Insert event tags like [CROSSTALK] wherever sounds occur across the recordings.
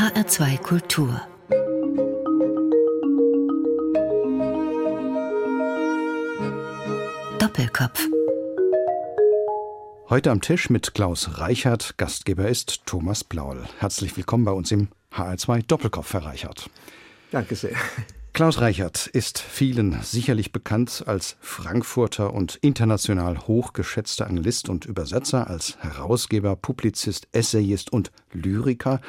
HR2 Kultur Doppelkopf Heute am Tisch mit Klaus Reichert. Gastgeber ist Thomas Blaul. Herzlich willkommen bei uns im HR2 Doppelkopf, Herr Reichert. Danke sehr. Klaus Reichert ist vielen sicherlich bekannt als Frankfurter und international hochgeschätzter Anglist und Übersetzer, als Herausgeber, Publizist, Essayist und Lyriker.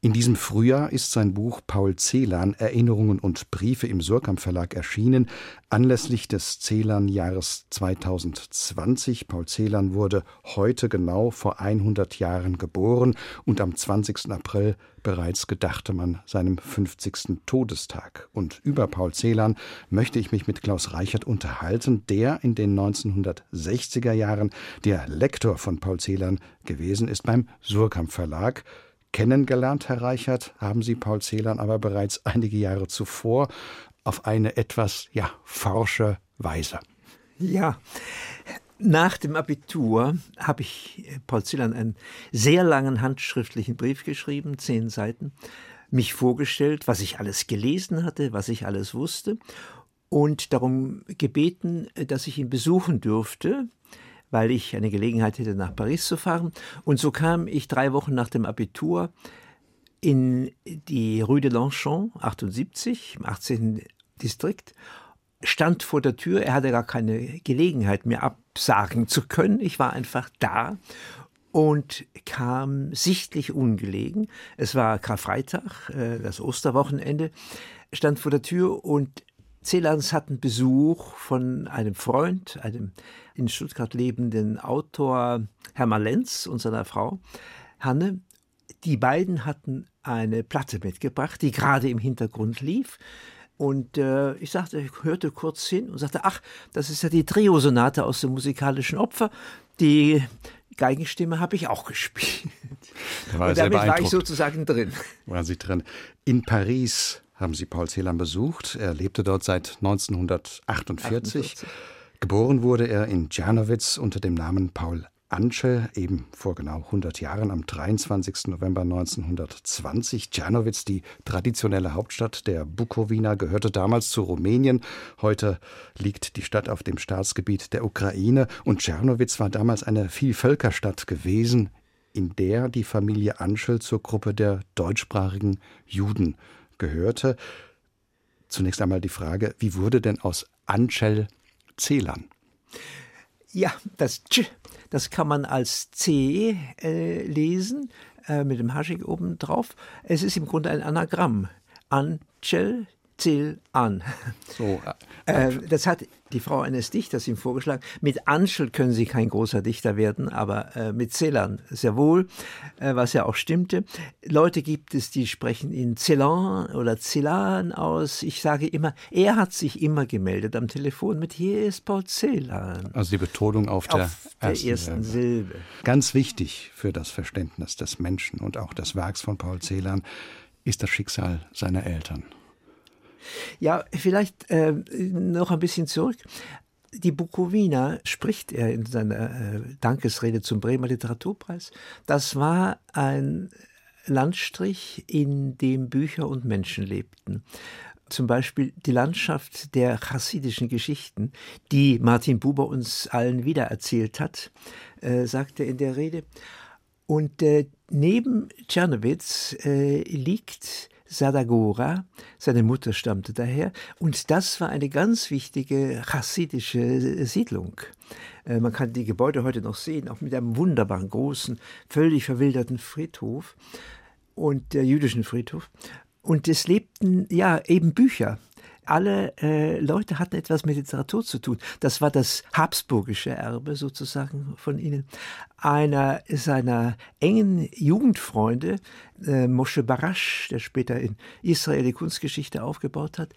In diesem Frühjahr ist sein Buch Paul Celan Erinnerungen und Briefe im Surkamp Verlag erschienen, anlässlich des Celan-Jahres 2020. Paul Celan wurde heute genau vor 100 Jahren geboren und am 20. April bereits gedachte man seinem 50. Todestag. Und über Paul Celan möchte ich mich mit Klaus Reichert unterhalten, der in den 1960er Jahren der Lektor von Paul Celan gewesen ist beim Surkamp Verlag. Kennengelernt, Herr Reichert, haben Sie Paul Celan aber bereits einige Jahre zuvor auf eine etwas ja, forsche Weise. Ja, nach dem Abitur habe ich Paul Celan einen sehr langen handschriftlichen Brief geschrieben, zehn Seiten, mich vorgestellt, was ich alles gelesen hatte, was ich alles wusste und darum gebeten, dass ich ihn besuchen dürfte weil ich eine Gelegenheit hätte, nach Paris zu fahren. Und so kam ich drei Wochen nach dem Abitur in die Rue de Longchamp, 78, im 18. Distrikt, stand vor der Tür. Er hatte gar keine Gelegenheit, mir absagen zu können. Ich war einfach da und kam sichtlich ungelegen. Es war Karfreitag, äh, das Osterwochenende, stand vor der Tür und Celans hatten Besuch von einem Freund, einem in Stuttgart lebenden Autor Hermann Lenz und seiner Frau Hanne. Die beiden hatten eine Platte mitgebracht, die gerade im Hintergrund lief. Und äh, ich sagte, ich hörte kurz hin und sagte, ach, das ist ja die Triosonate aus dem musikalischen Opfer. Die Geigenstimme habe ich auch gespielt. Da war und damit war ich sozusagen drin. Waren Sie drin. In Paris haben Sie Paul Celan besucht. Er lebte dort seit 1948. 48. Geboren wurde er in Czernowitz unter dem Namen Paul Anschel, eben vor genau 100 Jahren, am 23. November 1920. Czernowitz, die traditionelle Hauptstadt der Bukowina, gehörte damals zu Rumänien. Heute liegt die Stadt auf dem Staatsgebiet der Ukraine. Und Czernowitz war damals eine Vielvölkerstadt gewesen, in der die Familie Anschel zur Gruppe der deutschsprachigen Juden gehörte. Zunächst einmal die Frage, wie wurde denn aus Anschel Celan? Ja, das Tsch, das kann man als C äh, lesen, äh, mit dem Haschig oben drauf. Es ist im Grunde ein Anagramm. Anchel Zähl an. So, äh, äh, das hat die Frau eines Dichters ihm vorgeschlagen. Mit Anschel können Sie kein großer Dichter werden, aber äh, mit Celan sehr wohl, äh, was ja auch stimmte. Leute gibt es, die sprechen ihn Celan oder Celan aus. Ich sage immer, er hat sich immer gemeldet am Telefon mit hier ist Paul Celan. Also die Betonung auf der, auf der ersten, ersten Silbe. Ganz wichtig für das Verständnis des Menschen und auch des Werks von Paul Celan ist das Schicksal seiner Eltern. Ja, vielleicht äh, noch ein bisschen zurück. Die Bukowina spricht er in seiner äh, Dankesrede zum Bremer Literaturpreis. Das war ein Landstrich, in dem Bücher und Menschen lebten. Zum Beispiel die Landschaft der chassidischen Geschichten, die Martin Buber uns allen wiedererzählt hat, äh, sagt er in der Rede. Und äh, neben Tschernowitz äh, liegt Sadagora, seine Mutter stammte daher, und das war eine ganz wichtige chassidische Siedlung. Äh, man kann die Gebäude heute noch sehen, auch mit einem wunderbaren, großen, völlig verwilderten Friedhof und der jüdischen Friedhof. Und es lebten ja eben Bücher alle äh, Leute hatten etwas mit Literatur zu tun. Das war das habsburgische Erbe sozusagen von ihnen. Einer seiner engen Jugendfreunde, äh, Moshe Barash, der später in Israel die Kunstgeschichte aufgebaut hat,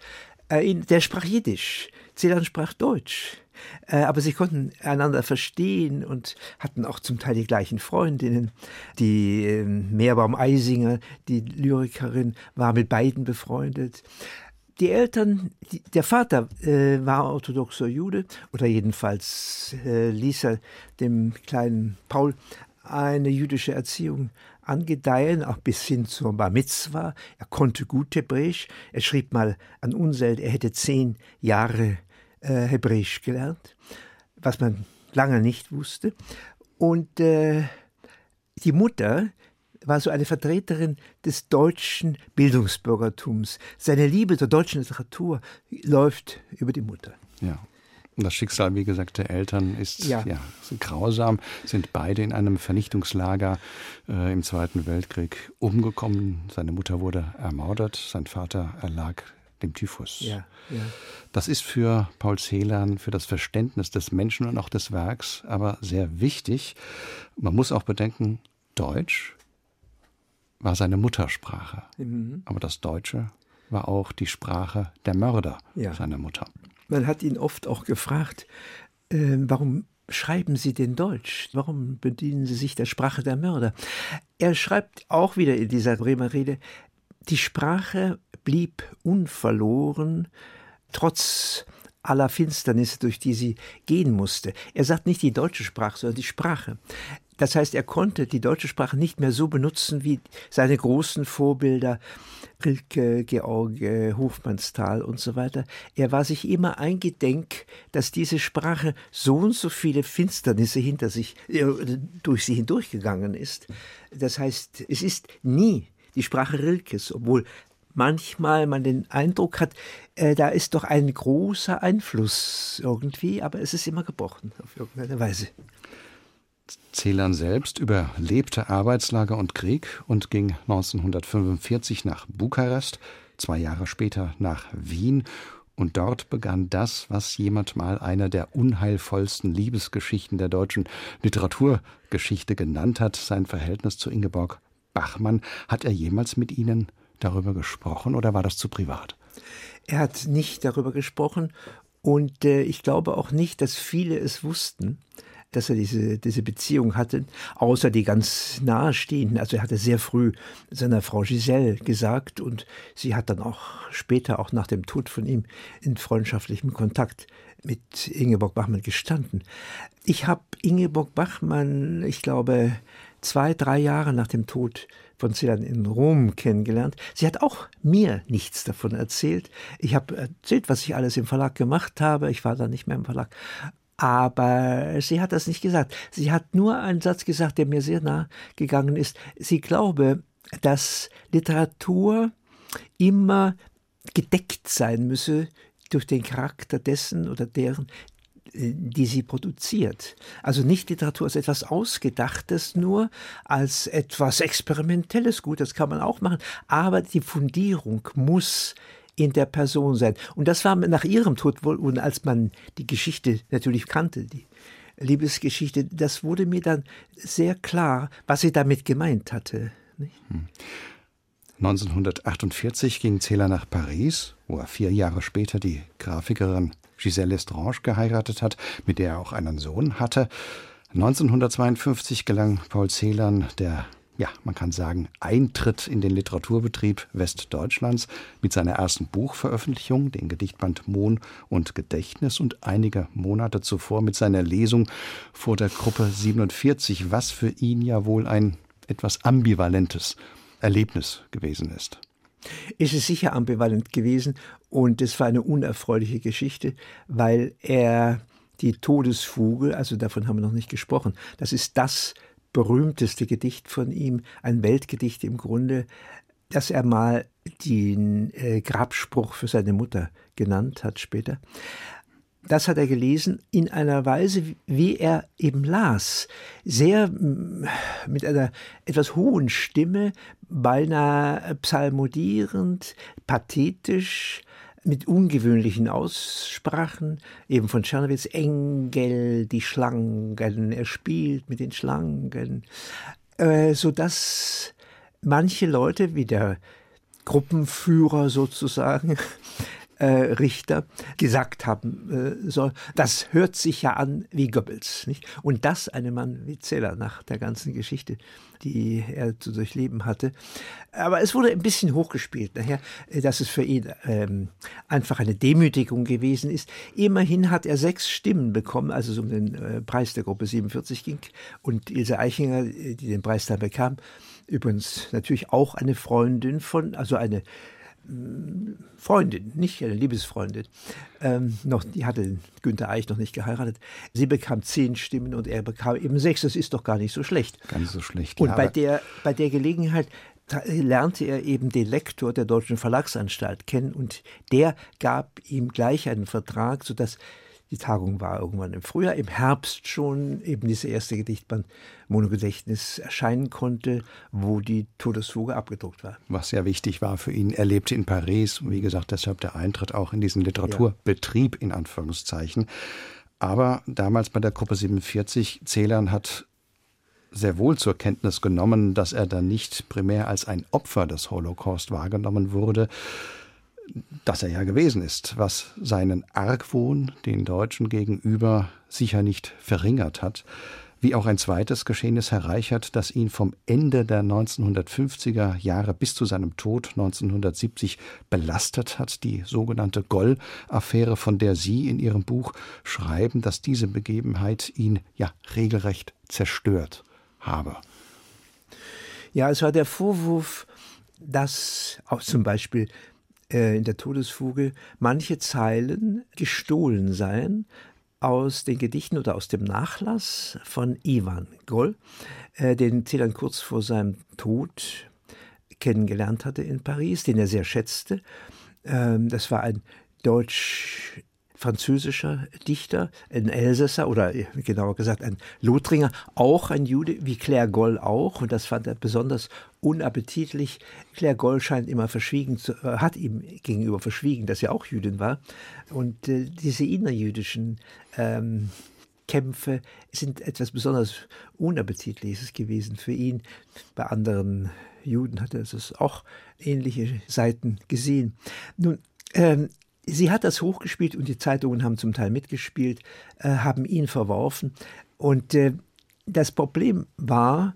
äh, der sprach Jiddisch. Celan sprach Deutsch. Äh, aber sie konnten einander verstehen und hatten auch zum Teil die gleichen Freundinnen. Die äh, Meerbaum Eisinger, die Lyrikerin, war mit beiden befreundet die Eltern, die, der Vater äh, war orthodoxer Jude oder jedenfalls äh, ließ er dem kleinen Paul eine jüdische Erziehung angedeihen, auch bis hin zur Bar Mitzwa. Er konnte gut Hebräisch. Er schrieb mal an Unseld, er hätte zehn Jahre äh, Hebräisch gelernt, was man lange nicht wusste. Und äh, die Mutter war so eine Vertreterin des deutschen Bildungsbürgertums. Seine Liebe zur deutschen Literatur läuft über die Mutter. Ja. Und das Schicksal, wie gesagt, der Eltern ist ja. ja grausam, sind beide in einem Vernichtungslager äh, im Zweiten Weltkrieg umgekommen. Seine Mutter wurde ermordet, sein Vater erlag dem Typhus. Ja, ja. Das ist für Paul Celan, für das Verständnis des Menschen und auch des Werks aber sehr wichtig. Man muss auch bedenken, Deutsch war seine Muttersprache. Mhm. Aber das Deutsche war auch die Sprache der Mörder ja. seiner Mutter. Man hat ihn oft auch gefragt, äh, warum schreiben Sie denn Deutsch? Warum bedienen Sie sich der Sprache der Mörder? Er schreibt auch wieder in dieser Bremer Rede, die Sprache blieb unverloren, trotz aller Finsternisse, durch die sie gehen musste. Er sagt nicht die deutsche Sprache, sondern die Sprache. Das heißt, er konnte die deutsche Sprache nicht mehr so benutzen wie seine großen Vorbilder Rilke, George, Hofmannsthal und so weiter. Er war sich immer eingedenk, dass diese Sprache so und so viele Finsternisse hinter sich, äh, durch sie hindurchgegangen ist. Das heißt, es ist nie die Sprache Rilkes, obwohl manchmal man den Eindruck hat, äh, da ist doch ein großer Einfluss irgendwie, aber es ist immer gebrochen auf irgendeine Weise. Celan selbst überlebte Arbeitslager und Krieg und ging 1945 nach Bukarest, zwei Jahre später nach Wien und dort begann das, was jemand mal einer der unheilvollsten Liebesgeschichten der deutschen Literaturgeschichte genannt hat, sein Verhältnis zu Ingeborg Bachmann. Hat er jemals mit Ihnen darüber gesprochen oder war das zu privat? Er hat nicht darüber gesprochen und äh, ich glaube auch nicht, dass viele es wussten dass er diese, diese Beziehung hatte, außer die ganz nahestehenden. Also er hatte sehr früh seiner Frau Giselle gesagt und sie hat dann auch später, auch nach dem Tod von ihm, in freundschaftlichem Kontakt mit Ingeborg Bachmann gestanden. Ich habe Ingeborg Bachmann, ich glaube, zwei, drei Jahre nach dem Tod von Celan in Rom kennengelernt. Sie hat auch mir nichts davon erzählt. Ich habe erzählt, was ich alles im Verlag gemacht habe. Ich war da nicht mehr im Verlag. Aber sie hat das nicht gesagt. Sie hat nur einen Satz gesagt, der mir sehr nah gegangen ist. Sie glaube, dass Literatur immer gedeckt sein müsse durch den Charakter dessen oder deren, äh, die sie produziert. Also nicht Literatur als etwas Ausgedachtes nur, als etwas Experimentelles. Gut, das kann man auch machen. Aber die Fundierung muss in der Person sein. Und das war nach ihrem Tod wohl, und als man die Geschichte natürlich kannte, die Liebesgeschichte, das wurde mir dann sehr klar, was sie damit gemeint hatte. Nicht? 1948 ging Zähler nach Paris, wo er vier Jahre später die Grafikerin Giselle Estrange geheiratet hat, mit der er auch einen Sohn hatte. 1952 gelang Paul Celan der ja, man kann sagen, Eintritt in den Literaturbetrieb Westdeutschlands mit seiner ersten Buchveröffentlichung, den Gedichtband Mohn und Gedächtnis und einige Monate zuvor mit seiner Lesung vor der Gruppe 47, was für ihn ja wohl ein etwas ambivalentes Erlebnis gewesen ist. Es ist sicher ambivalent gewesen und es war eine unerfreuliche Geschichte, weil er die Todesfuge, also davon haben wir noch nicht gesprochen, das ist das berühmteste Gedicht von ihm, ein Weltgedicht im Grunde, dass er mal den äh, Grabspruch für seine Mutter genannt hat später. Das hat er gelesen in einer Weise, wie er eben las. Sehr mm, mit einer etwas hohen Stimme, beinahe psalmodierend, pathetisch, mit ungewöhnlichen Aussprachen, eben von Czernowitz, Engel, die Schlangen, er spielt mit den Schlangen, äh, sodass manche Leute, wie der Gruppenführer sozusagen, äh, Richter gesagt haben äh, soll, das hört sich ja an wie Goebbels. Nicht? Und das einem Mann wie Zeller nach der ganzen Geschichte, die er zu durchleben hatte. Aber es wurde ein bisschen hochgespielt nachher, äh, dass es für ihn ähm, einfach eine Demütigung gewesen ist. Immerhin hat er sechs Stimmen bekommen, als es um den äh, Preis der Gruppe 47 ging. Und Ilse Eichinger, äh, die den Preis da bekam, übrigens natürlich auch eine Freundin von, also eine Freundin, nicht eine Liebesfreundin, ähm, noch, die hatte Günther Eich noch nicht geheiratet. Sie bekam zehn Stimmen und er bekam eben sechs. Das ist doch gar nicht so schlecht. Ganz so schlecht. Und ja, bei, der, bei der Gelegenheit lernte er eben den Lektor der Deutschen Verlagsanstalt kennen und der gab ihm gleich einen Vertrag, sodass die Tagung war irgendwann im Frühjahr, im Herbst schon eben dieser erste Gedichtband Monogedächtnis erscheinen konnte, wo die Todesfuge abgedruckt war. Was sehr wichtig war für ihn. Er lebte in Paris, wie gesagt, deshalb der Eintritt auch in diesen Literaturbetrieb in Anführungszeichen. Aber damals bei der Gruppe 47, Celan hat sehr wohl zur Kenntnis genommen, dass er dann nicht primär als ein Opfer des Holocaust wahrgenommen wurde, dass er ja gewesen ist, was seinen Argwohn den Deutschen gegenüber sicher nicht verringert hat, wie auch ein zweites Geschehnis herreichert, das ihn vom Ende der 1950er Jahre bis zu seinem Tod 1970 belastet hat, die sogenannte Goll-Affäre, von der Sie in Ihrem Buch schreiben, dass diese Begebenheit ihn ja regelrecht zerstört habe. Ja, es war der Vorwurf, dass auch zum Beispiel äh, in der Todesfuge manche Zeilen gestohlen seien aus den Gedichten oder aus dem Nachlass von Ivan Goll, äh, den Celan kurz vor seinem Tod kennengelernt hatte in Paris, den er sehr schätzte. Ähm, das war ein deutsch französischer Dichter, ein Elsässer oder genauer gesagt ein Lothringer, auch ein Jude, wie Claire Goll auch. Und das fand er besonders unappetitlich. Claire Goll scheint immer verschwiegen, zu, äh, hat ihm gegenüber verschwiegen, dass er auch Jüdin war. Und äh, diese innerjüdischen ähm, Kämpfe sind etwas besonders Unappetitliches gewesen für ihn. Bei anderen Juden hat er es auch ähnliche Seiten gesehen. Nun, ähm, sie hat das hochgespielt und die Zeitungen haben zum Teil mitgespielt, äh, haben ihn verworfen. Und äh, das Problem war,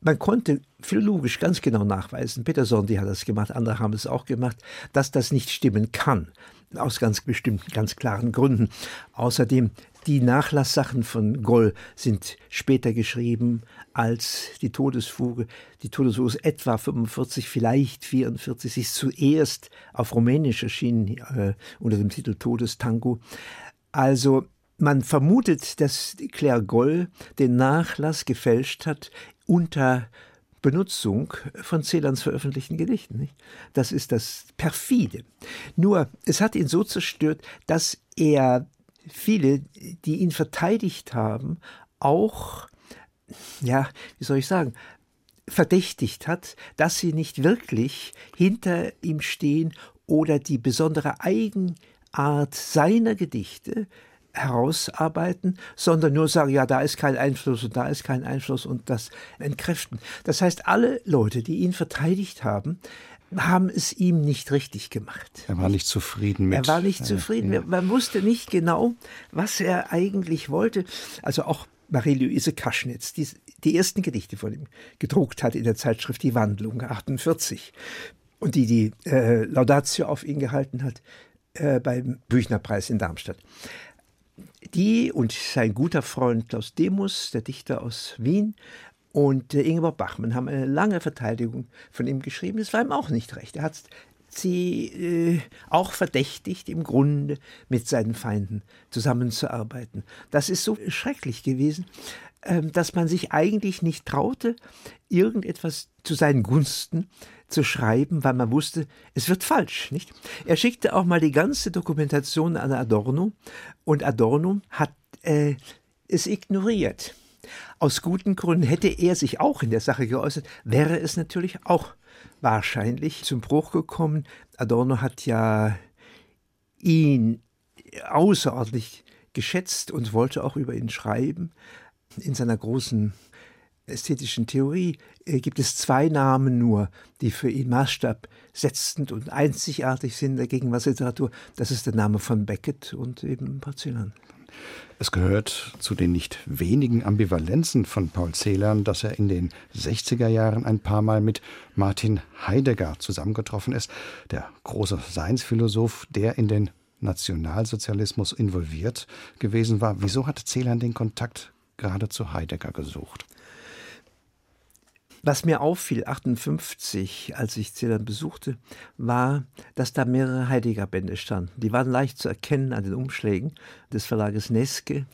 man konnte philologisch ganz genau nachweisen, Peter Sondi hat das gemacht, andere haben es auch gemacht, dass das nicht stimmen kann. Aus ganz bestimmten, ganz klaren Gründen. Außerdem, die Nachlasssachen von Goll sind später geschrieben als die Todesfuge. Die Todesfuge ist etwa 45, vielleicht 44. Sie ist zuerst auf Rumänisch erschienen äh, unter dem Titel Todestango. Also man vermutet, dass Claire Goll den Nachlass gefälscht hat unter Benutzung von Celans veröffentlichten Gedichten. Nicht? Das ist das perfide. Nur, es hat ihn so zerstört, dass er viele, die ihn verteidigt haben, auch, ja, wie soll ich sagen, verdächtigt hat, dass sie nicht wirklich hinter ihm stehen oder die besondere Eigenart seiner Gedichte herausarbeiten, sondern nur sagen, ja, da ist kein Einfluss und da ist kein Einfluss und das entkräften. Das heißt, alle Leute, die ihn verteidigt haben, haben es ihm nicht richtig gemacht. Er war nicht zufrieden mit. Er war nicht zufrieden. Ja. Man wusste nicht genau, was er eigentlich wollte. Also auch Marie-Louise Kaschnitz, die, die ersten Gedichte von ihm gedruckt hat in der Zeitschrift Die Wandlung 48 und die die äh, Laudatio auf ihn gehalten hat äh, beim Büchnerpreis in Darmstadt die und sein guter Freund Klaus Demus, der Dichter aus Wien, und äh, Ingeborg Bachmann haben eine lange Verteidigung von ihm geschrieben. Das war ihm auch nicht recht. Er hat sie äh, auch verdächtigt, im Grunde mit seinen Feinden zusammenzuarbeiten. Das ist so schrecklich gewesen, äh, dass man sich eigentlich nicht traute, irgendetwas zu seinen Gunsten zu schreiben, weil man wusste, es wird falsch, nicht? Er schickte auch mal die ganze Dokumentation an Adorno und Adorno hat äh, es ignoriert. Aus guten Gründen hätte er sich auch in der Sache geäußert, wäre es natürlich auch wahrscheinlich zum Bruch gekommen. Adorno hat ja ihn außerordentlich geschätzt und wollte auch über ihn schreiben. In seiner großen ästhetischen Theorie äh, gibt es zwei Namen nur, die für ihn Maßstab setzend und einzigartig sind in der Gegenwartsliteratur. Das ist der Name von Beckett und eben Porzellan. Es gehört zu den nicht wenigen Ambivalenzen von Paul Celan, dass er in den 60er Jahren ein paar Mal mit Martin Heidegger zusammengetroffen ist, der große Seinsphilosoph, der in den Nationalsozialismus involviert gewesen war. Wieso hat Celan den Kontakt gerade zu Heidegger gesucht? Was mir auffiel, 58, als ich Ceylon besuchte, war, dass da mehrere Heidegger-Bände standen. Die waren leicht zu erkennen an den Umschlägen des Verlages Neske.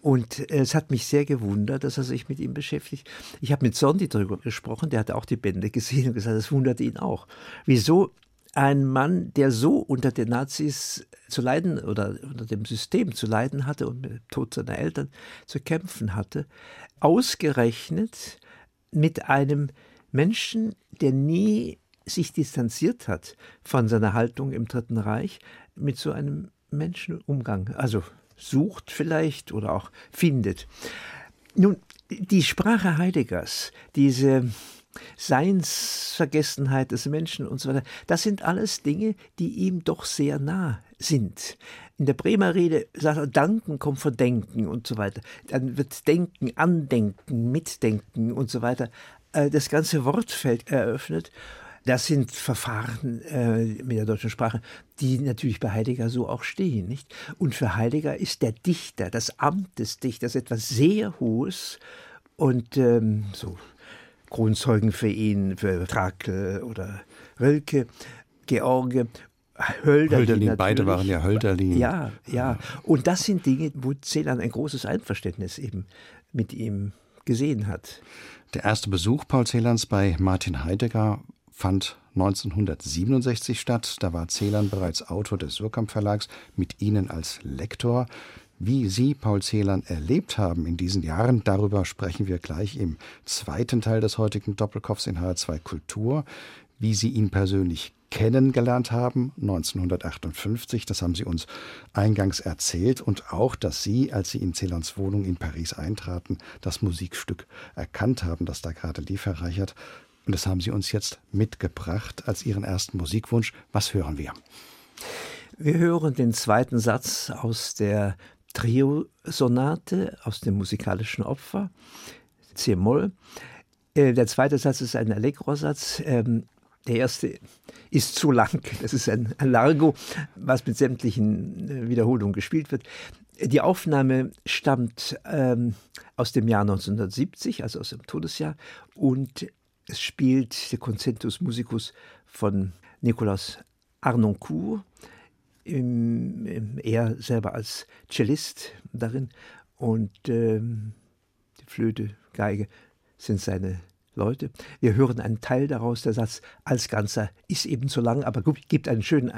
Und es hat mich sehr gewundert, dass er sich mit ihm beschäftigt. Ich habe mit Sondi darüber gesprochen, der hat auch die Bände gesehen und gesagt, das wundert ihn auch. Wieso ein Mann, der so unter den Nazis zu leiden oder unter dem System zu leiden hatte und mit dem Tod seiner Eltern zu kämpfen hatte, ausgerechnet mit einem Menschen, der nie sich distanziert hat von seiner Haltung im Dritten Reich, mit so einem Menschen Umgang, also sucht vielleicht oder auch findet. Nun, die Sprache Heideggers, diese Seinsvergessenheit des Menschen und so weiter, das sind alles Dinge, die ihm doch sehr nah sind. In der Bremer Rede sagt er, Danken kommt von Denken und so weiter. Dann wird Denken, Andenken, Mitdenken und so weiter äh, das ganze Wortfeld eröffnet. Das sind Verfahren äh, mit der deutschen Sprache, die natürlich bei Heidegger so auch stehen. Nicht? Und für Heidegger ist der Dichter, das Amt des Dichters etwas sehr Hohes und ähm, so Kronzeugen für ihn, für Trakel oder Rölke, George, Hölderlin. Hölderlin beide waren ja Hölderlin. Ja, ja. Und das sind Dinge, wo Celan ein großes Einverständnis eben mit ihm gesehen hat. Der erste Besuch Paul Celans bei Martin Heidegger fand 1967 statt. Da war Celan bereits Autor des Surkamp Verlags, mit Ihnen als Lektor. Wie Sie Paul Celan erlebt haben in diesen Jahren, darüber sprechen wir gleich im zweiten Teil des heutigen Doppelkopfs in HR2 Kultur. Wie Sie ihn persönlich kennengelernt haben, 1958, das haben Sie uns eingangs erzählt, und auch, dass Sie, als Sie in Celans Wohnung in Paris eintraten, das Musikstück erkannt haben, das da gerade lief, Herr Reichert. Und das haben Sie uns jetzt mitgebracht als Ihren ersten Musikwunsch. Was hören wir? Wir hören den zweiten Satz aus der Trio-Sonate aus dem musikalischen Opfer, C-Moll. Äh, der zweite Satz ist ein Allegro-Satz. Der erste ist zu lang. Das ist ein Largo, was mit sämtlichen äh, Wiederholungen gespielt wird. Die Aufnahme stammt ähm, aus dem Jahr 1970, also aus dem Todesjahr, und es spielt der Concentus Musicus von Nicolas Arnoncourt im, im, er selber als Cellist darin und ähm, die Flöte, Geige sind seine Leute. Wir hören einen Teil daraus, der Satz als Ganzer ist eben zu lang, aber gibt einen schönen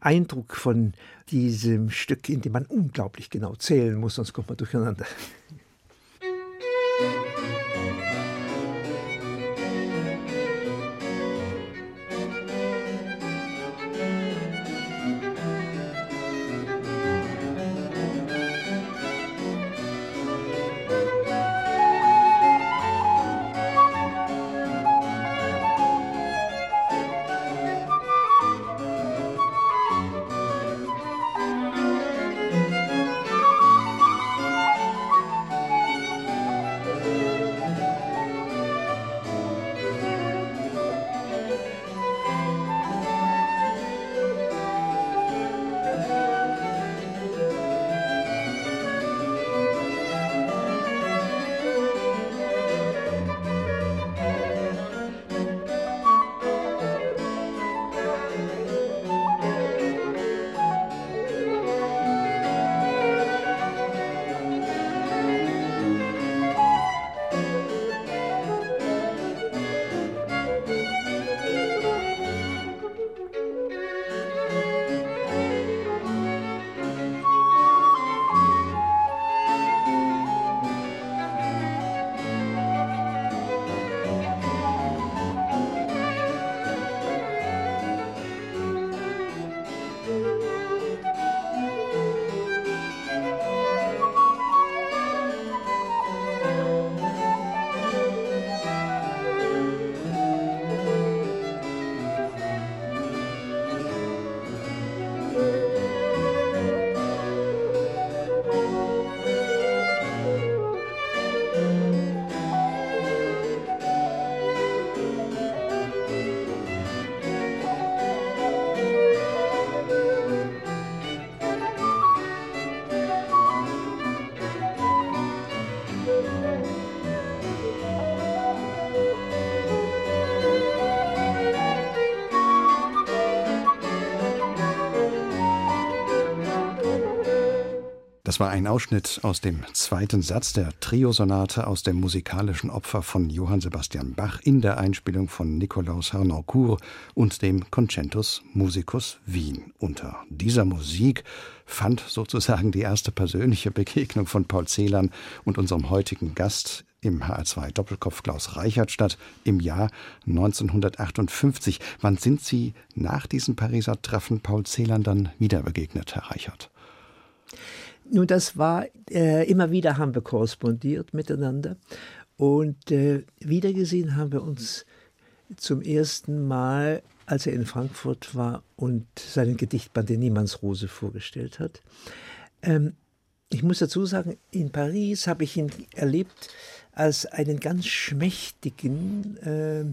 Eindruck von diesem Stück, in dem man unglaublich genau zählen muss, sonst kommt man durcheinander. Das war ein Ausschnitt aus dem zweiten Satz der Triosonate aus dem musikalischen Opfer von Johann Sebastian Bach in der Einspielung von Nikolaus Harnoncourt und dem Concentus Musicus Wien. Unter dieser Musik fand sozusagen die erste persönliche Begegnung von Paul Celan und unserem heutigen Gast im HR2 Doppelkopf Klaus Reichert statt im Jahr 1958. Wann sind Sie nach diesem Pariser Treffen Paul Celan dann wieder begegnet, Herr Reichert? Nun, das war, äh, immer wieder haben wir korrespondiert miteinander und äh, wiedergesehen haben wir uns zum ersten Mal, als er in Frankfurt war und seinen Gedichtband in Niemannsrose vorgestellt hat. Ähm, ich muss dazu sagen, in Paris habe ich ihn erlebt als einen ganz schmächtigen, äh,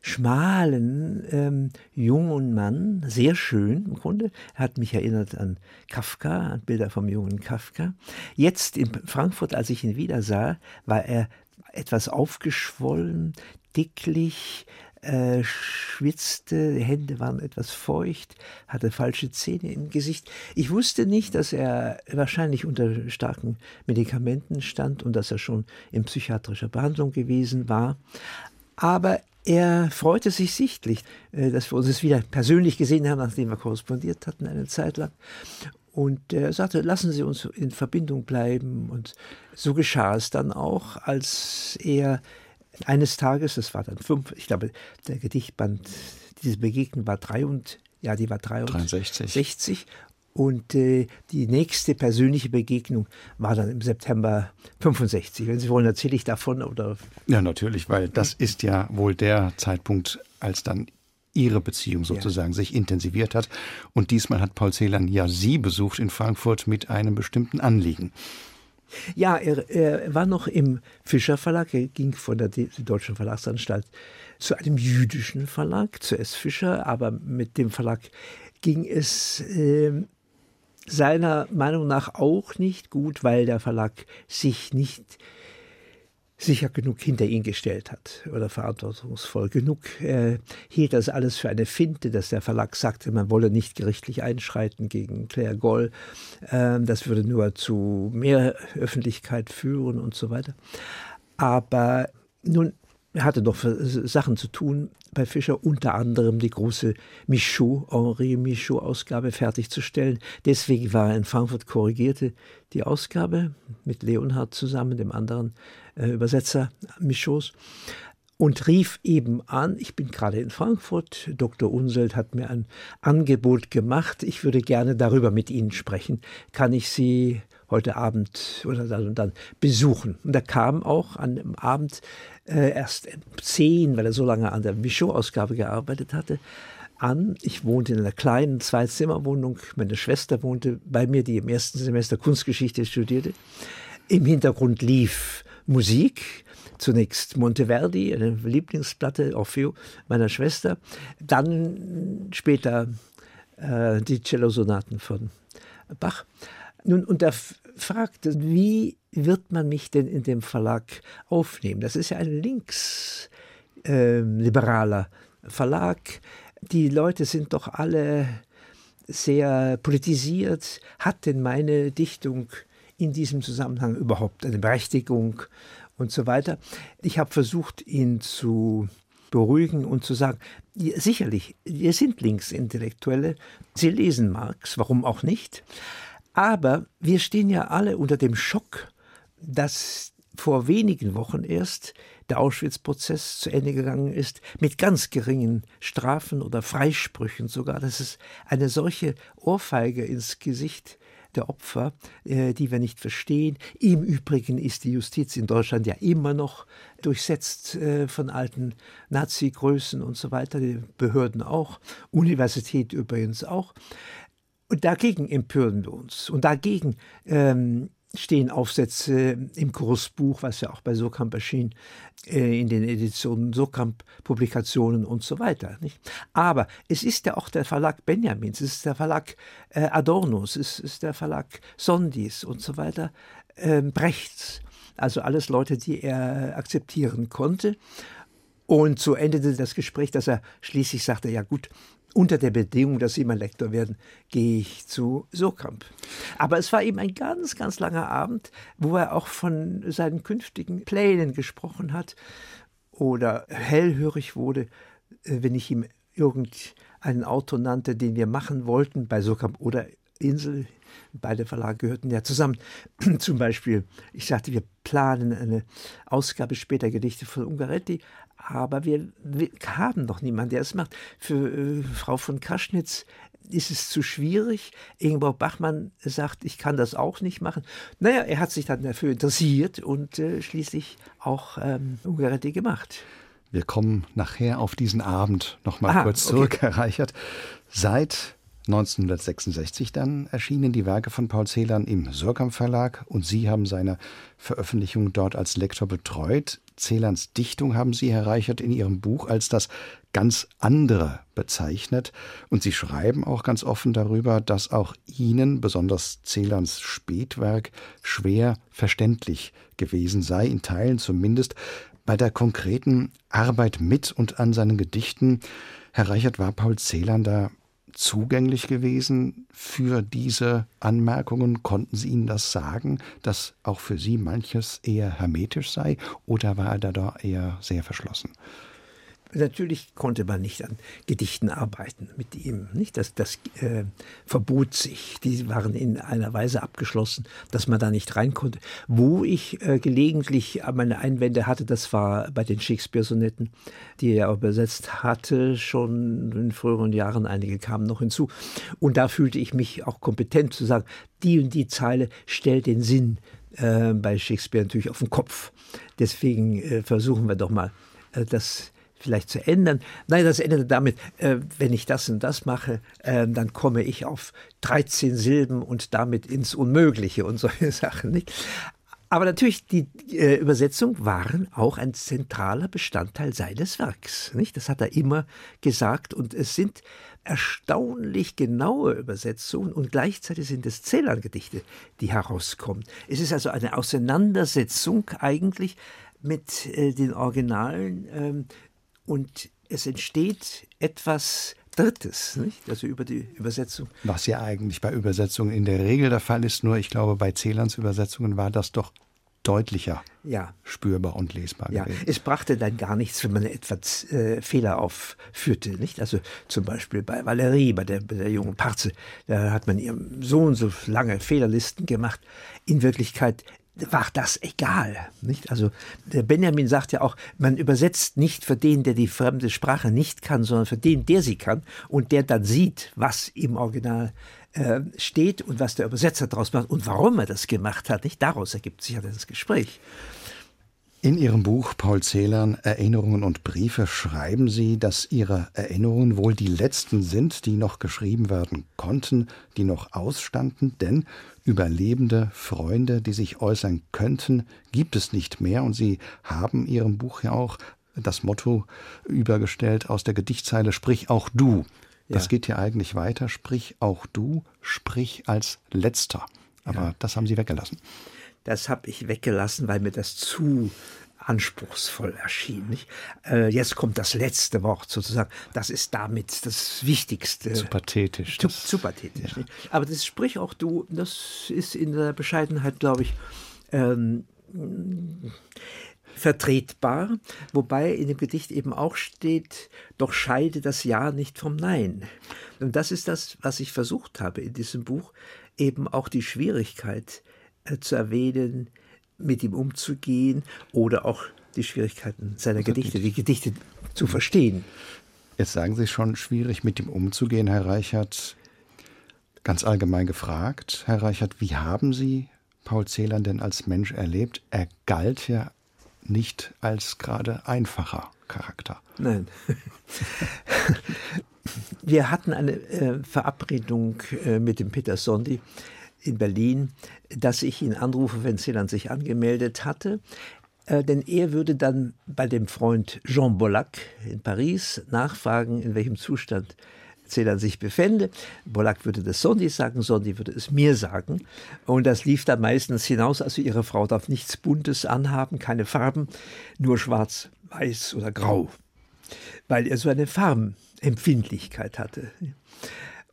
schmalen ähm, jungen Mann, sehr schön im Grunde. Er hat mich erinnert an Kafka, an Bilder vom jungen Kafka. Jetzt in Frankfurt, als ich ihn wieder sah, war er etwas aufgeschwollen, dicklich, äh, schwitzte, die Hände waren etwas feucht, hatte falsche Zähne im Gesicht. Ich wusste nicht, dass er wahrscheinlich unter starken Medikamenten stand und dass er schon in psychiatrischer Behandlung gewesen war. Aber er freute sich sichtlich, äh, dass wir uns wieder persönlich gesehen haben, nachdem wir korrespondiert hatten eine Zeit lang. Und er sagte, lassen Sie uns in Verbindung bleiben. Und so geschah es dann auch, als er eines Tages, das war dann fünf, ich glaube, der Gedichtband, diese Begegnung war drei und, ja, die war 63. 60. Und äh, die nächste persönliche Begegnung war dann im September 65. Wenn Sie wollen, erzähle ich davon oder. Ja, natürlich, weil das ist ja wohl der Zeitpunkt, als dann Ihre Beziehung sozusagen ja. sich intensiviert hat. Und diesmal hat Paul Celan ja Sie besucht in Frankfurt mit einem bestimmten Anliegen. Ja, er, er war noch im Fischer Verlag. Er ging von der Deutschen Verlagsanstalt zu einem jüdischen Verlag, zu S. Fischer. Aber mit dem Verlag ging es äh, seiner Meinung nach auch nicht gut, weil der Verlag sich nicht sicher genug hinter ihn gestellt hat oder verantwortungsvoll genug. Er hielt das alles für eine Finte, dass der Verlag sagte, man wolle nicht gerichtlich einschreiten gegen Claire Goll. Ähm, das würde nur zu mehr Öffentlichkeit führen und so weiter. Aber nun er hatte noch Sachen zu tun bei Fischer, unter anderem die große Michaud, Henri Michaud-Ausgabe fertigzustellen. Deswegen war er in Frankfurt korrigierte die Ausgabe mit Leonhard zusammen, dem anderen äh, Übersetzer Michauds und rief eben an, ich bin gerade in Frankfurt, Dr. Unselt hat mir ein Angebot gemacht, ich würde gerne darüber mit Ihnen sprechen. Kann ich Sie heute Abend oder dann und dann besuchen? Und er kam auch an dem Abend äh, erst zehn, weil er so lange an der Michaud-Ausgabe gearbeitet hatte, an. Ich wohnte in einer kleinen Zwei-Zimmer-Wohnung. Meine Schwester wohnte bei mir, die im ersten Semester Kunstgeschichte studierte. Im Hintergrund lief Musik. Zunächst Monteverdi, eine Lieblingsplatte, Orfeo meiner Schwester. Dann später äh, die Cellosonaten von Bach. Nun, und er fragte, wie wird man mich denn in dem Verlag aufnehmen? Das ist ja ein linksliberaler äh, Verlag. Die Leute sind doch alle sehr politisiert. Hat denn meine Dichtung in diesem Zusammenhang überhaupt eine Berechtigung und so weiter? Ich habe versucht, ihn zu beruhigen und zu sagen, sicherlich, wir sind Linksintellektuelle, Sie lesen Marx, warum auch nicht? Aber wir stehen ja alle unter dem Schock dass vor wenigen Wochen erst der Auschwitz-Prozess zu Ende gegangen ist, mit ganz geringen Strafen oder Freisprüchen sogar. Das ist eine solche Ohrfeige ins Gesicht der Opfer, äh, die wir nicht verstehen. Im Übrigen ist die Justiz in Deutschland ja immer noch durchsetzt äh, von alten Nazi-Größen und so weiter, die Behörden auch, Universität übrigens auch. Und dagegen empören wir uns. Und dagegen ähm, stehen Aufsätze im Kursbuch, was ja auch bei Sokamp erschien, äh, in den Editionen Sokamp, Publikationen und so weiter. Nicht? Aber es ist ja auch der Verlag Benjamins, es ist der Verlag äh, Adornos, es ist der Verlag Sondis und so weiter, äh, Brechts. Also alles Leute, die er akzeptieren konnte. Und so endete das Gespräch, dass er schließlich sagte, ja gut, unter der Bedingung, dass Sie mein Lektor werden, gehe ich zu Surkamp. Aber es war eben ein ganz, ganz langer Abend, wo er auch von seinen künftigen Plänen gesprochen hat oder hellhörig wurde, äh, wenn ich ihm irgendeinen Autor nannte, den wir machen wollten, bei Surkamp oder Insel. Beide Verlage gehörten ja zusammen. [CLEARS THROAT] Zum Beispiel, ich sagte, wir planen eine Ausgabe später Gedichte von Ungaretti, aber wir, wir haben noch niemanden, der es macht. Für äh, Frau von Kaschnitz ist es zu schwierig. Ingeborg Bachmann sagt, ich kann das auch nicht machen. Naja, er hat sich dann dafür interessiert und äh, schließlich auch ähm, Ungaretti gemacht. Wir kommen nachher auf diesen Abend noch mal kurz zurück, okay. Herr Reichert. Seit 1966 dann erschienen die Werke von Paul Celan im Surkamp Verlag und Sie haben seine Veröffentlichung dort als Lektor betreut. Celans Dichtung haben Sie, Herr Reichert, in Ihrem Buch als das ganz andere bezeichnet. Und Sie schreiben auch ganz offen darüber, dass auch Ihnen, besonders Celans Spätwerk, schwer verständlich gewesen sei, in Teilen zumindest. Bei der konkreten Arbeit mit und an seinen Gedichten, Herr Reichert, war Paul Celan da zugänglich gewesen für diese Anmerkungen? Konnten Sie ihnen das sagen, dass auch für Sie manches eher hermetisch sei oder war er da doch eher sehr verschlossen? Natürlich konnte man nicht an Gedichten arbeiten mit ihm. Nicht? Das, das äh, verbot sich. Die waren in einer Weise abgeschlossen, dass man da nicht rein konnte. Wo ich äh, gelegentlich meine Einwände hatte, das war bei den Shakespeare-Sonetten, die er übersetzt hatte, schon in früheren Jahren. Einige kamen noch hinzu. Und da fühlte ich mich auch kompetent zu sagen, die und die Zeile stellt den Sinn äh, bei Shakespeare natürlich auf den Kopf. Deswegen äh, versuchen wir doch mal, äh, das vielleicht zu ändern. Nein, das endete damit, äh, wenn ich das und das mache, äh, dann komme ich auf 13 Silben und damit ins Unmögliche und [LAUGHS] solche Sachen. Nicht? Aber natürlich, die äh, Übersetzung waren auch ein zentraler Bestandteil seines Werks. Nicht? Das hat er immer gesagt. Und es sind erstaunlich genaue Übersetzungen und gleichzeitig sind es Zählern-Gedichte, die herauskommen. Es ist also eine Auseinandersetzung eigentlich mit äh, den Originalen, ähm, und es entsteht etwas Drittes, nicht? also über die Übersetzung. Was ja eigentlich bei Übersetzungen in der Regel der Fall ist, nur ich glaube, bei Celans Übersetzungen war das doch deutlicher ja. spürbar und lesbar ja. gewesen. Es brachte dann gar nichts, wenn man etwas äh, Fehler aufführte. Nicht? Also zum Beispiel bei Valerie, bei der, bei der jungen Parze, da hat man ihrem Sohn so lange Fehlerlisten gemacht. In Wirklichkeit war das egal. Nicht? Also der Benjamin sagt ja auch, man übersetzt nicht für den, der die fremde Sprache nicht kann, sondern für den, der sie kann und der dann sieht, was im Original äh, steht und was der Übersetzer daraus macht und warum er das gemacht hat. Nicht? Daraus ergibt sich ja das Gespräch. In Ihrem Buch Paul Celan Erinnerungen und Briefe schreiben Sie, dass Ihre Erinnerungen wohl die letzten sind, die noch geschrieben werden konnten, die noch ausstanden, denn überlebende Freunde, die sich äußern könnten, gibt es nicht mehr und Sie haben Ihrem Buch ja auch das Motto übergestellt aus der Gedichtzeile Sprich auch du. Ja. Das geht ja eigentlich weiter, sprich auch du, sprich als letzter. Aber ja. das haben Sie weggelassen das habe ich weggelassen, weil mir das zu anspruchsvoll erschien. Nicht? Äh, jetzt kommt das letzte Wort sozusagen. Das ist damit das Wichtigste. Zu pathetisch. Zu, zu pathetisch. Ja. Aber das sprich auch du, das ist in der Bescheidenheit, glaube ich, ähm, vertretbar, wobei in dem Gedicht eben auch steht, doch scheide das Ja nicht vom Nein. Und das ist das, was ich versucht habe in diesem Buch, eben auch die Schwierigkeit, zu erwähnen, mit ihm umzugehen oder auch die Schwierigkeiten seiner Gedichte, die Gedichte zu verstehen. Jetzt sagen Sie schon, schwierig mit ihm umzugehen, Herr Reichert. Ganz allgemein gefragt, Herr Reichert, wie haben Sie Paul Celan denn als Mensch erlebt? Er galt ja nicht als gerade einfacher Charakter. Nein. [LAUGHS] Wir hatten eine äh, Verabredung äh, mit dem Peter Sondi in Berlin, dass ich ihn anrufe, wenn Celan sich angemeldet hatte. Äh, denn er würde dann bei dem Freund Jean Bollac in Paris nachfragen, in welchem Zustand Celan sich befände. Pollack würde das Sondi sagen, Sondi würde es mir sagen. Und das lief dann meistens hinaus. Also ihre Frau darf nichts Buntes anhaben, keine Farben, nur schwarz, weiß oder grau. Weil er so eine Farbenempfindlichkeit hatte.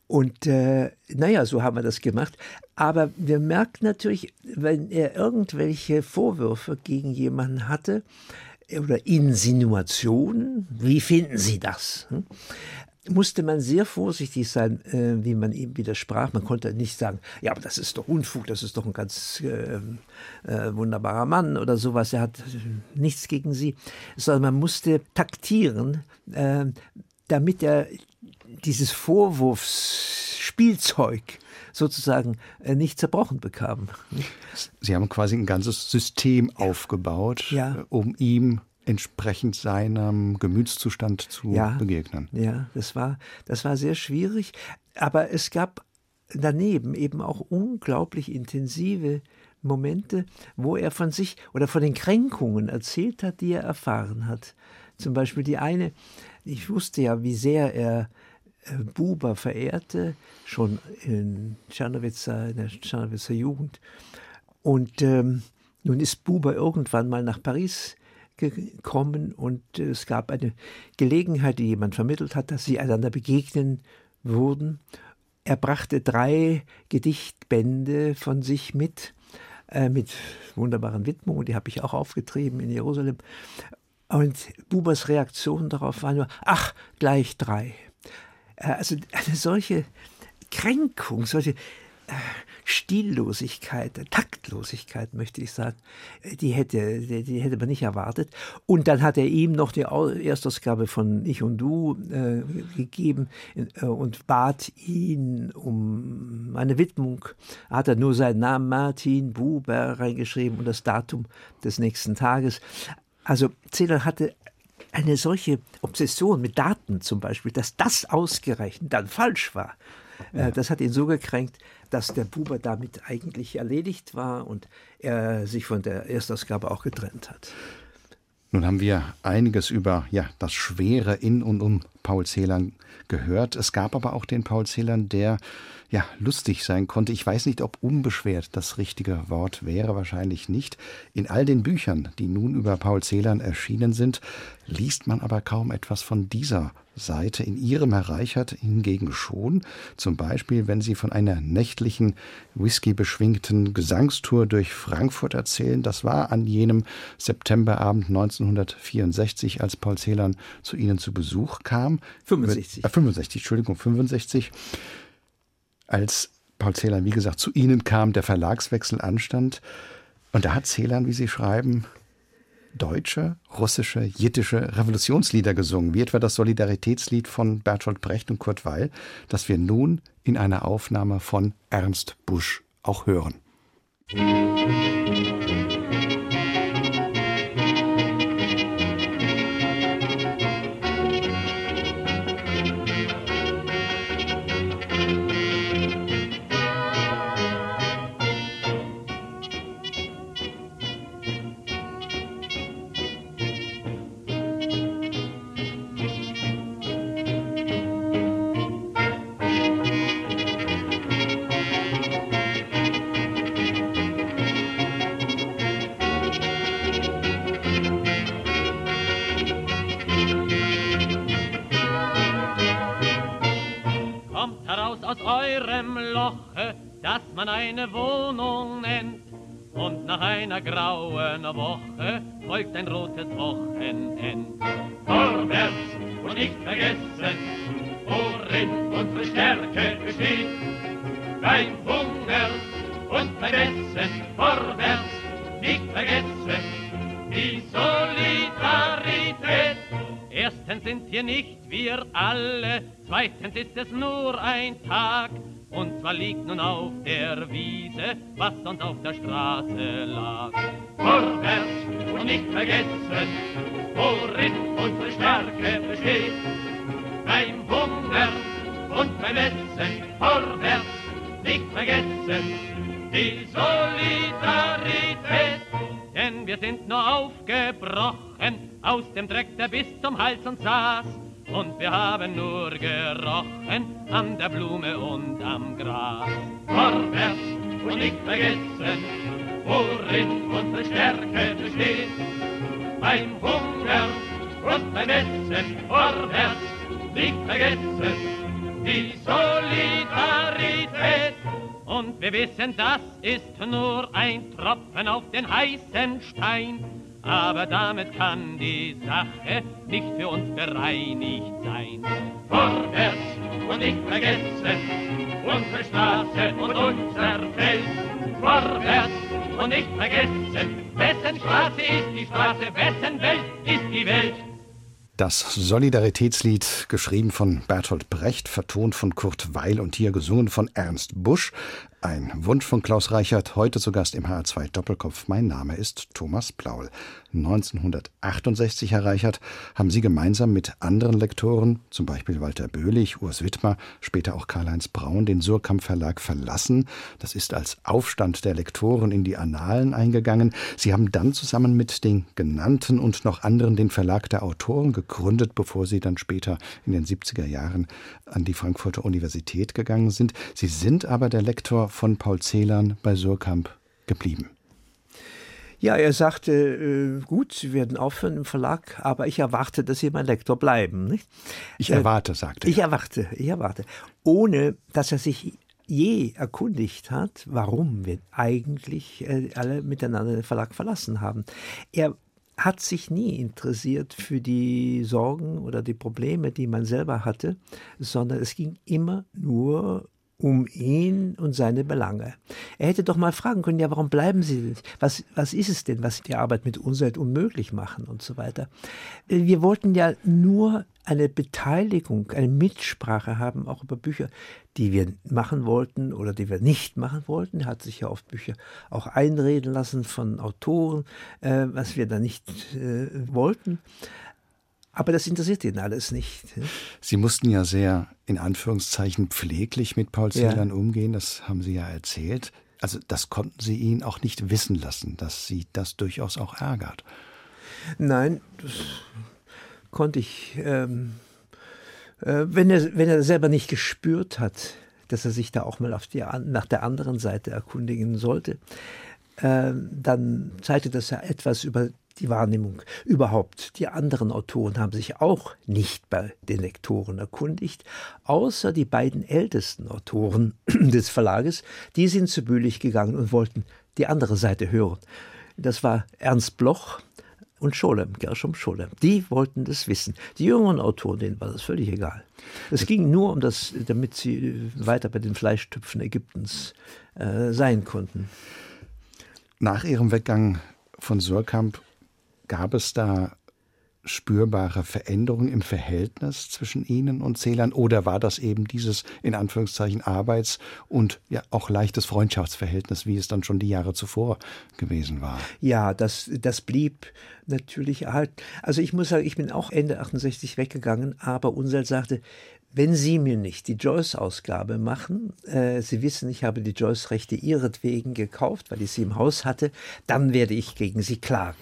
Und äh, naja, so haben wir das gemacht. Aber wir merken natürlich, wenn er irgendwelche Vorwürfe gegen jemanden hatte oder Insinuationen, wie finden Sie das? Hm? musste man sehr vorsichtig sein, äh, wie man ihm widersprach. Man konnte nicht sagen, ja, aber das ist doch Unfug, das ist doch ein ganz äh, äh, wunderbarer Mann oder sowas. Er hat nichts gegen sie, sondern man musste taktieren, äh, damit er dieses Vorwurfsspielzeug sozusagen äh, nicht zerbrochen bekam. Sie haben quasi ein ganzes System aufgebaut, ja. Äh, um ihm entsprechend seinem Gemütszustand zu ja, begegnen. Ja, das war, das war sehr schwierig. Aber es gab daneben eben auch unglaublich intensive Momente, wo er von sich oder von den Kränkungen erzählt hat, die er erfahren hat. Zum Beispiel die eine, ich wusste ja, wie sehr er Buber verehrte, schon in Czernowitzer, in der Czernowitzer Jugend. Und ähm, nun ist Buber irgendwann mal nach Paris gekommen und es gab eine Gelegenheit, die jemand vermittelt hat, dass sie einander begegnen würden. Er brachte drei Gedichtbände von sich mit, äh, mit wunderbaren Widmungen, die habe ich auch aufgetrieben in Jerusalem. Und Bubers Reaktion darauf war nur, ach, gleich drei. Äh, also eine solche Kränkung, solche äh, Stillosigkeit, Taktlosigkeit, möchte ich sagen, äh, die hätte, die, hätte man nicht erwartet. Und dann hat er ihm noch die Erstausgabe von Ich und Du äh, gegeben und bat ihn um eine Widmung. Hat er nur seinen Namen Martin Buber reingeschrieben und das Datum des nächsten Tages. Also Zedel hatte eine solche Obsession mit Daten zum Beispiel, dass das ausgerechnet dann falsch war. Ja. Das hat ihn so gekränkt, dass der Buber damit eigentlich erledigt war und er sich von der Erstausgabe auch getrennt hat. Nun haben wir einiges über ja, das Schwere in und um Paul Celan gehört. Es gab aber auch den Paul Celan, der ja lustig sein konnte. Ich weiß nicht, ob unbeschwert das richtige Wort wäre, wahrscheinlich nicht. In all den Büchern, die nun über Paul Celan erschienen sind, liest man aber kaum etwas von dieser Seite. In ihrem Herr Reichert hingegen schon. Zum Beispiel, wenn Sie von einer nächtlichen, whisky-beschwingten Gesangstour durch Frankfurt erzählen. Das war an jenem Septemberabend 1964, als Paul Celan zu Ihnen zu Besuch kam. 65. Äh, 65, Entschuldigung, 65. Als Paul Celan, wie gesagt, zu Ihnen kam, der Verlagswechsel anstand. Und da hat Celan, wie Sie schreiben, deutsche, russische, jittische Revolutionslieder gesungen, wie etwa das Solidaritätslied von Bertolt Brecht und Kurt Weil, das wir nun in einer Aufnahme von Ernst Busch auch hören. Musik einer grauen Woche folgt ein rotes Wochenend. Vorwärts und nicht vergessen, worin unsere Stärke besteht. Beim Hunger und beim Essen, vorwärts nicht vergessen, die Solidarität. Erstens sind wir nicht wir alle, zweitens ist es nur ein Tag. Zwar liegt nun auf der Wiese, was sonst auf der Straße lag. Vorwärts und nicht vergessen, worin unsere Stärke besteht. Beim Hunger und beim Essen, vorwärts nicht vergessen, die Solidarität. Denn wir sind nur aufgebrochen aus dem Dreck, der bis zum Hals uns saß und wir haben nur gerochen an der Blume und am Gras. Vorwärts und nicht vergessen, worin unsere Stärke besteht. Beim Hunger und beim Essen vorwärts, nicht vergessen, die Solidarität. Und wir wissen, das ist nur ein Tropfen auf den heißen Stein. Aber damit kann die Sache nicht für uns bereinigt sein. Vorwärts und nicht vergessen, unsere Straße und unser Feld. Vorwärts und nicht vergessen, wessen Straße ist die Straße, wessen Welt ist die Welt. Das Solidaritätslied, geschrieben von Bertolt Brecht, vertont von Kurt Weil und hier gesungen von Ernst Busch. Ein Wunsch von Klaus Reichert, heute zu Gast im HR2 Doppelkopf. Mein Name ist Thomas Plaul. 1968, Herr Reichert, haben Sie gemeinsam mit anderen Lektoren, zum Beispiel Walter Böhlich, Urs Wittmer, später auch Karl-Heinz Braun, den Surkamp Verlag verlassen. Das ist als Aufstand der Lektoren in die Annalen eingegangen. Sie haben dann zusammen mit den genannten und noch anderen den Verlag der Autoren gegründet, bevor Sie dann später in den 70er Jahren an die Frankfurter Universität gegangen sind. Sie sind aber der Lektor von Paul Celan bei Surkamp geblieben? Ja, er sagte, äh, gut, Sie werden aufhören im Verlag, aber ich erwarte, dass Sie mein Lektor bleiben. Nicht? Ich erwarte, sagte er. Ich erwarte, ich erwarte. Ohne, dass er sich je erkundigt hat, warum wir eigentlich äh, alle miteinander den Verlag verlassen haben. Er hat sich nie interessiert für die Sorgen oder die Probleme, die man selber hatte, sondern es ging immer nur um ihn und seine Belange. Er hätte doch mal fragen können, ja, warum bleiben Sie nicht? Was, was ist es denn, was die Arbeit mit Umwelt unmöglich machen und so weiter? Wir wollten ja nur eine Beteiligung, eine Mitsprache haben, auch über Bücher, die wir machen wollten oder die wir nicht machen wollten. Er hat sich ja auf Bücher auch einreden lassen von Autoren, äh, was wir da nicht äh, wollten. Aber das interessiert ihn alles nicht. Sie mussten ja sehr, in Anführungszeichen, pfleglich mit Paul Celan ja. umgehen, das haben Sie ja erzählt. Also das konnten Sie ihn auch nicht wissen lassen, dass Sie das durchaus auch ärgert. Nein, das konnte ich, ähm, äh, wenn, er, wenn er selber nicht gespürt hat, dass er sich da auch mal auf die, nach der anderen Seite erkundigen sollte, äh, dann zeigte das ja etwas über die Wahrnehmung. Überhaupt, die anderen Autoren haben sich auch nicht bei den Lektoren erkundigt, außer die beiden ältesten Autoren [CLEARS THROAT] des Verlages, die sind zu Bühlich gegangen und wollten die andere Seite hören. Das war Ernst Bloch und Scholem, Gershom Scholem. Die wollten das wissen. Die jüngeren Autoren, denen war das völlig egal. Es ging nur um das, damit sie weiter bei den Fleischtöpfen Ägyptens äh, sein konnten. Nach ihrem Weggang von Surkamp Gab es da spürbare Veränderungen im Verhältnis zwischen Ihnen und Zählern oder war das eben dieses in Anführungszeichen Arbeits- und ja auch leichtes Freundschaftsverhältnis, wie es dann schon die Jahre zuvor gewesen war? Ja, das, das blieb natürlich erhalten. Also ich muss sagen, ich bin auch Ende 68 weggegangen, aber Unseld sagte, wenn Sie mir nicht die Joyce-Ausgabe machen, äh, Sie wissen, ich habe die Joyce-Rechte ihretwegen gekauft, weil ich sie im Haus hatte, dann werde ich gegen Sie klagen.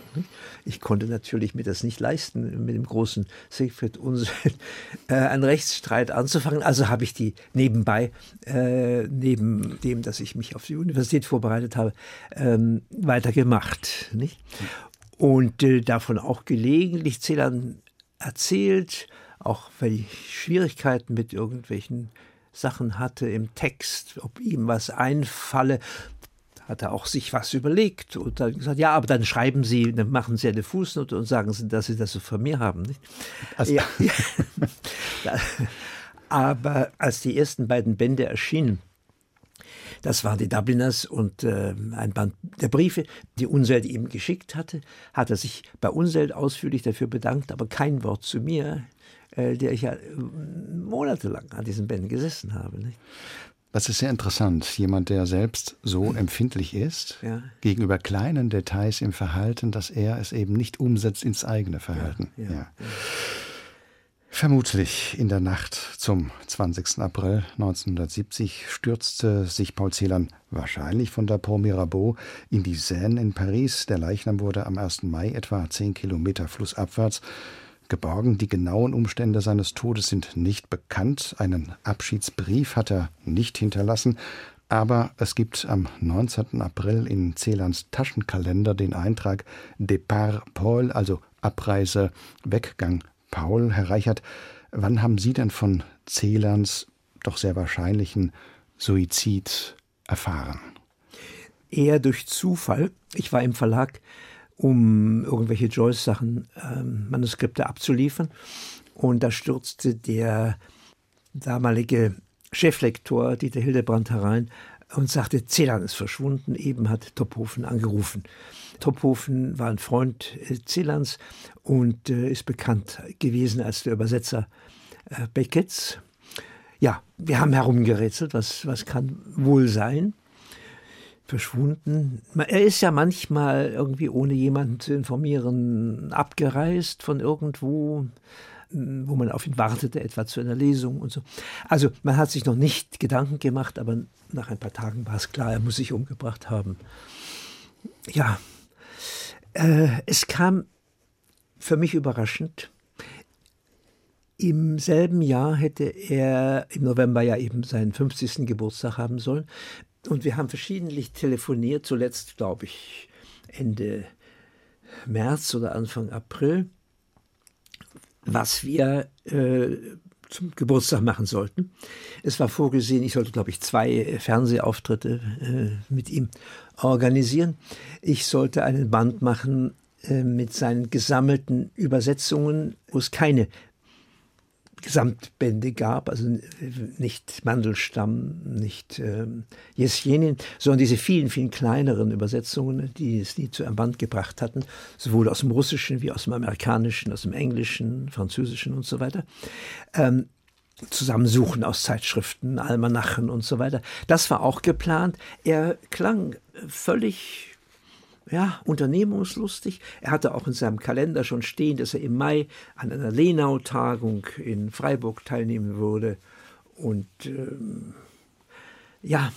Ich konnte natürlich mir das nicht leisten, mit dem großen Siegfried Unseld [LAUGHS] äh, einen Rechtsstreit anzufangen. Also habe ich die nebenbei, äh, neben dem, dass ich mich auf die Universität vorbereitet habe, ähm, weitergemacht. Nicht? Und äh, davon auch gelegentlich Zählern erzählt, auch weil ich Schwierigkeiten mit irgendwelchen Sachen hatte im Text, ob ihm was einfalle, hat er auch sich was überlegt und dann gesagt, ja, aber dann schreiben Sie, dann machen Sie eine Fußnote und sagen Sie, dass Sie das so von mir haben. Nicht? Also, ja, ja. [LAUGHS] aber als die ersten beiden Bände erschienen, das waren die Dubliners und äh, ein Band der Briefe, die Unseld ihm geschickt hatte, hat er sich bei Unseld ausführlich dafür bedankt, aber kein Wort zu mir. Äh, der ich ja äh, monatelang an diesen Bänden gesessen habe. Nicht? Das ist sehr interessant. Jemand, der selbst so empfindlich ist, ja. gegenüber kleinen Details im Verhalten, dass er es eben nicht umsetzt ins eigene Verhalten. Ja, ja, Vermutlich in der Nacht zum 20. April 1970 stürzte sich Paul Celan wahrscheinlich von der Pont Mirabeau in die Seine in Paris. Der Leichnam wurde am 1. Mai etwa 10 Kilometer flussabwärts geborgen. Die genauen Umstände seines Todes sind nicht bekannt. Einen Abschiedsbrief hat er nicht hinterlassen. Aber es gibt am 19. April in Celans Taschenkalender den Eintrag Depart Paul, also Abreise, Weggang Paul. Herr Reichert, wann haben Sie denn von Celans doch sehr wahrscheinlichen Suizid erfahren? Eher durch Zufall. Ich war im Verlag, um irgendwelche Joyce-Sachen, äh, Manuskripte abzuliefern. Und da stürzte der damalige Cheflektor Dieter Hildebrand herein und sagte, Celan ist verschwunden. Eben hat Tophofen angerufen. Tophofen war ein Freund äh, Celans und äh, ist bekannt gewesen als der Übersetzer äh, Beckets. Ja, wir haben herumgerätselt, was, was kann wohl sein. Verschwunden. Er ist ja manchmal irgendwie ohne jemanden zu informieren abgereist von irgendwo wo man auf ihn wartete, etwa zu einer Lesung und so. Also man hat sich noch nicht Gedanken gemacht, aber nach ein paar Tagen war es klar, er muss sich umgebracht haben. Ja, äh, es kam für mich überraschend. Im selben Jahr hätte er im November ja eben seinen 50. Geburtstag haben sollen. Und wir haben verschiedentlich telefoniert, zuletzt glaube ich Ende März oder Anfang April was wir äh, zum Geburtstag machen sollten. Es war vorgesehen, ich sollte, glaube ich, zwei Fernsehauftritte äh, mit ihm organisieren. Ich sollte einen Band machen äh, mit seinen gesammelten Übersetzungen, wo es keine Gesamtbände gab, also nicht Mandelstamm, nicht äh, Jesjenin, sondern diese vielen, vielen kleineren Übersetzungen, die es nie zu einem Band gebracht hatten, sowohl aus dem Russischen wie aus dem Amerikanischen, aus dem Englischen, Französischen und so weiter. Ähm, Zusammensuchen aus Zeitschriften, Almanachen und so weiter. Das war auch geplant. Er klang völlig ja, unternehmungslustig. Er hatte auch in seinem Kalender schon stehen, dass er im Mai an einer Lenau-Tagung in Freiburg teilnehmen würde. Und ähm, ja,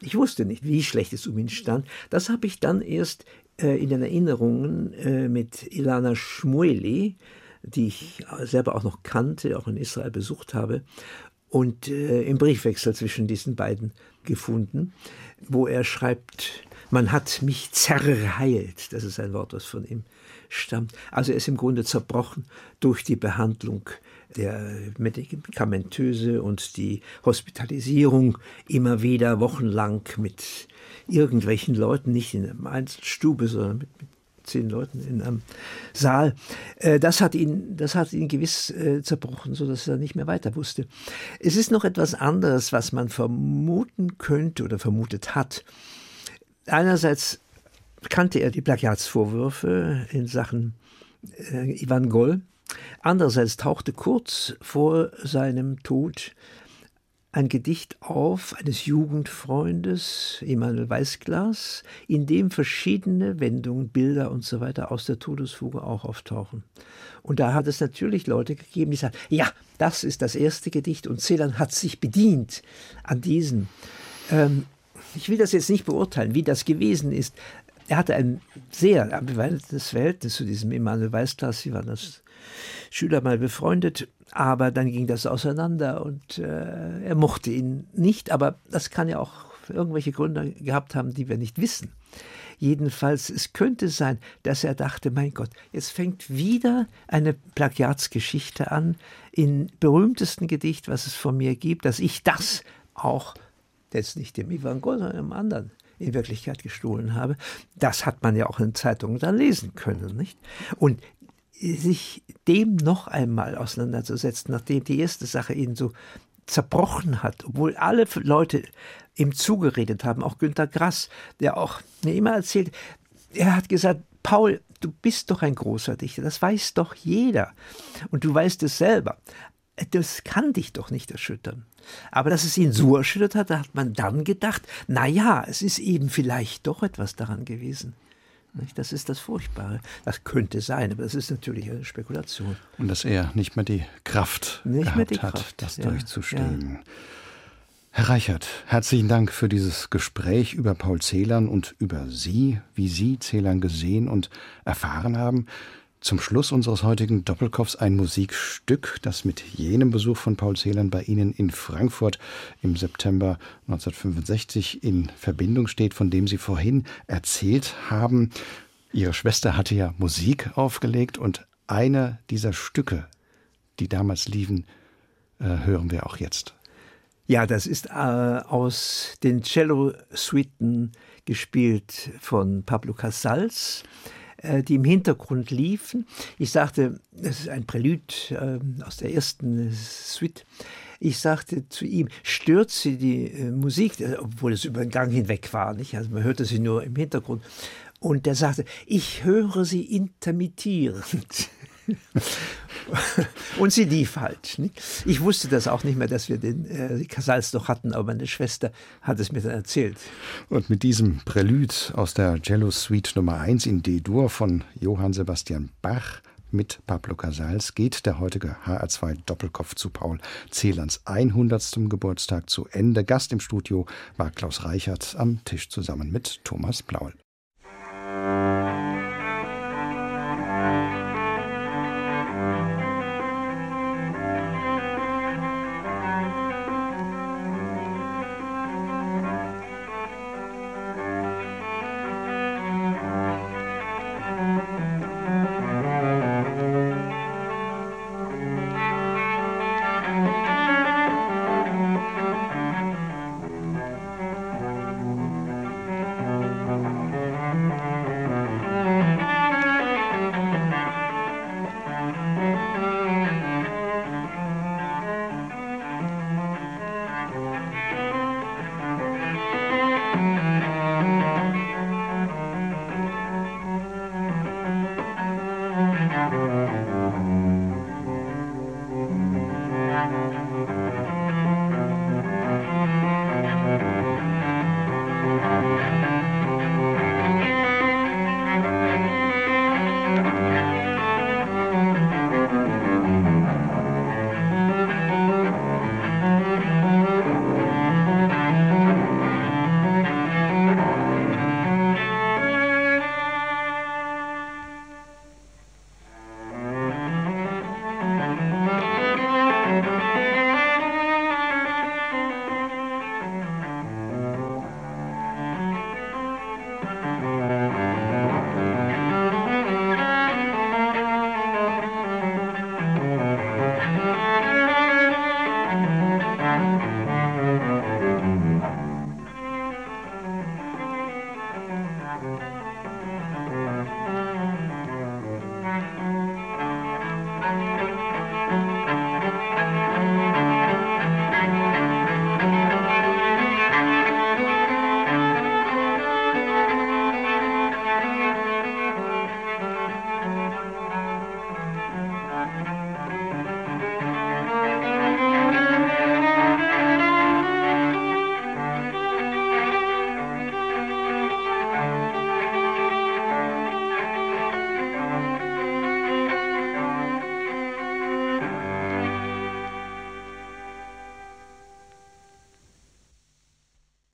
ich wusste nicht, wie schlecht es um ihn stand. Das habe ich dann erst äh, in den Erinnerungen äh, mit Ilana Schmueli, die ich selber auch noch kannte, auch in Israel besucht habe, und äh, im Briefwechsel zwischen diesen beiden gefunden, wo er schreibt, man hat mich zerheilt. Das ist ein Wort, was von ihm stammt. Also er ist im Grunde zerbrochen durch die Behandlung der Medikamentöse und die Hospitalisierung immer wieder wochenlang mit irgendwelchen Leuten, nicht in einer Einzelstube, sondern mit, mit zehn Leuten in einem Saal. Äh, das hat ihn, das hat ihn gewiss äh, zerbrochen, so dass er nicht mehr weiter wusste. Es ist noch etwas anderes, was man vermuten könnte oder vermutet hat. Einerseits kannte er die Plagiatsvorwürfe in Sachen äh, Ivan Goll. Andererseits tauchte kurz vor seinem Tod ein Gedicht auf eines Jugendfreundes, Emanuel Weißglas, in dem verschiedene Wendungen, Bilder und so weiter aus der Todesfuge auch auftauchen. Und da hat es natürlich Leute gegeben, die sagen, ja, das ist das erste Gedicht und Celan hat sich bedient an diesen. Ähm, ich will das jetzt nicht beurteilen, wie das gewesen ist. Er hatte ein sehr ambivalentes Verhältnis zu diesem Emanuel Weißglas. Sie waren als Schüler mal befreundet, aber dann ging das auseinander und äh, er mochte ihn nicht. Aber das kann ja auch irgendwelche Gründe gehabt haben, die wir nicht wissen. Jedenfalls, es könnte sein, dass er dachte, mein Gott, jetzt fängt wieder eine Plagiatsgeschichte an, im berühmtesten Gedicht, was es von mir gibt, dass ich das auch jetzt nicht dem Ivan Gol, sondern dem anderen in Wirklichkeit gestohlen habe. Das hat man ja auch in Zeitungen dann lesen können, nicht? Und sich dem noch einmal auseinanderzusetzen, nachdem die erste Sache ihn so zerbrochen hat, obwohl alle Leute ihm zugeredet haben, auch Günter Grass, der auch mir immer erzählt, er hat gesagt, Paul, du bist doch ein großer Dichter, das weiß doch jeder. Und du weißt es selber. Das kann dich doch nicht erschüttern. Aber dass es ihn so erschüttert hat, da hat man dann gedacht, na ja, es ist eben vielleicht doch etwas daran gewesen. Das ist das Furchtbare. Das könnte sein, aber das ist natürlich eine Spekulation. Und dass er nicht mehr die Kraft nicht gehabt die hat, Kraft. das ja, durchzustehen. Ja. Herr Reichert, herzlichen Dank für dieses Gespräch über Paul Celan und über Sie, wie Sie Celan gesehen und erfahren haben. Zum Schluss unseres heutigen Doppelkopfs ein Musikstück, das mit jenem Besuch von Paul Celan bei Ihnen in Frankfurt im September 1965 in Verbindung steht, von dem Sie vorhin erzählt haben. Ihre Schwester hatte ja Musik aufgelegt und eine dieser Stücke, die damals liefen, äh, hören wir auch jetzt. Ja, das ist äh, aus den Cello-Suiten gespielt von Pablo Casals. Äh, die im Hintergrund liefen. Ich sagte, das ist ein Prälude äh, aus der ersten Suite. Ich sagte zu ihm, stört Sie die äh, Musik, obwohl es über den Gang hinweg war, nicht? Also man hörte sie nur im Hintergrund. Und er sagte, ich höre sie intermittierend. [LAUGHS] [LAUGHS] und sie lief halt. Nicht? Ich wusste das auch nicht mehr, dass wir den äh, Casals noch hatten, aber meine Schwester hat es mir dann erzählt. Und mit diesem Prälude aus der Cello Suite Nummer 1 in D-Dur von Johann Sebastian Bach mit Pablo Casals geht der heutige HR2 Doppelkopf zu Paul Celans 100. Geburtstag zu Ende. Gast im Studio war Klaus Reichert am Tisch zusammen mit Thomas Blaul.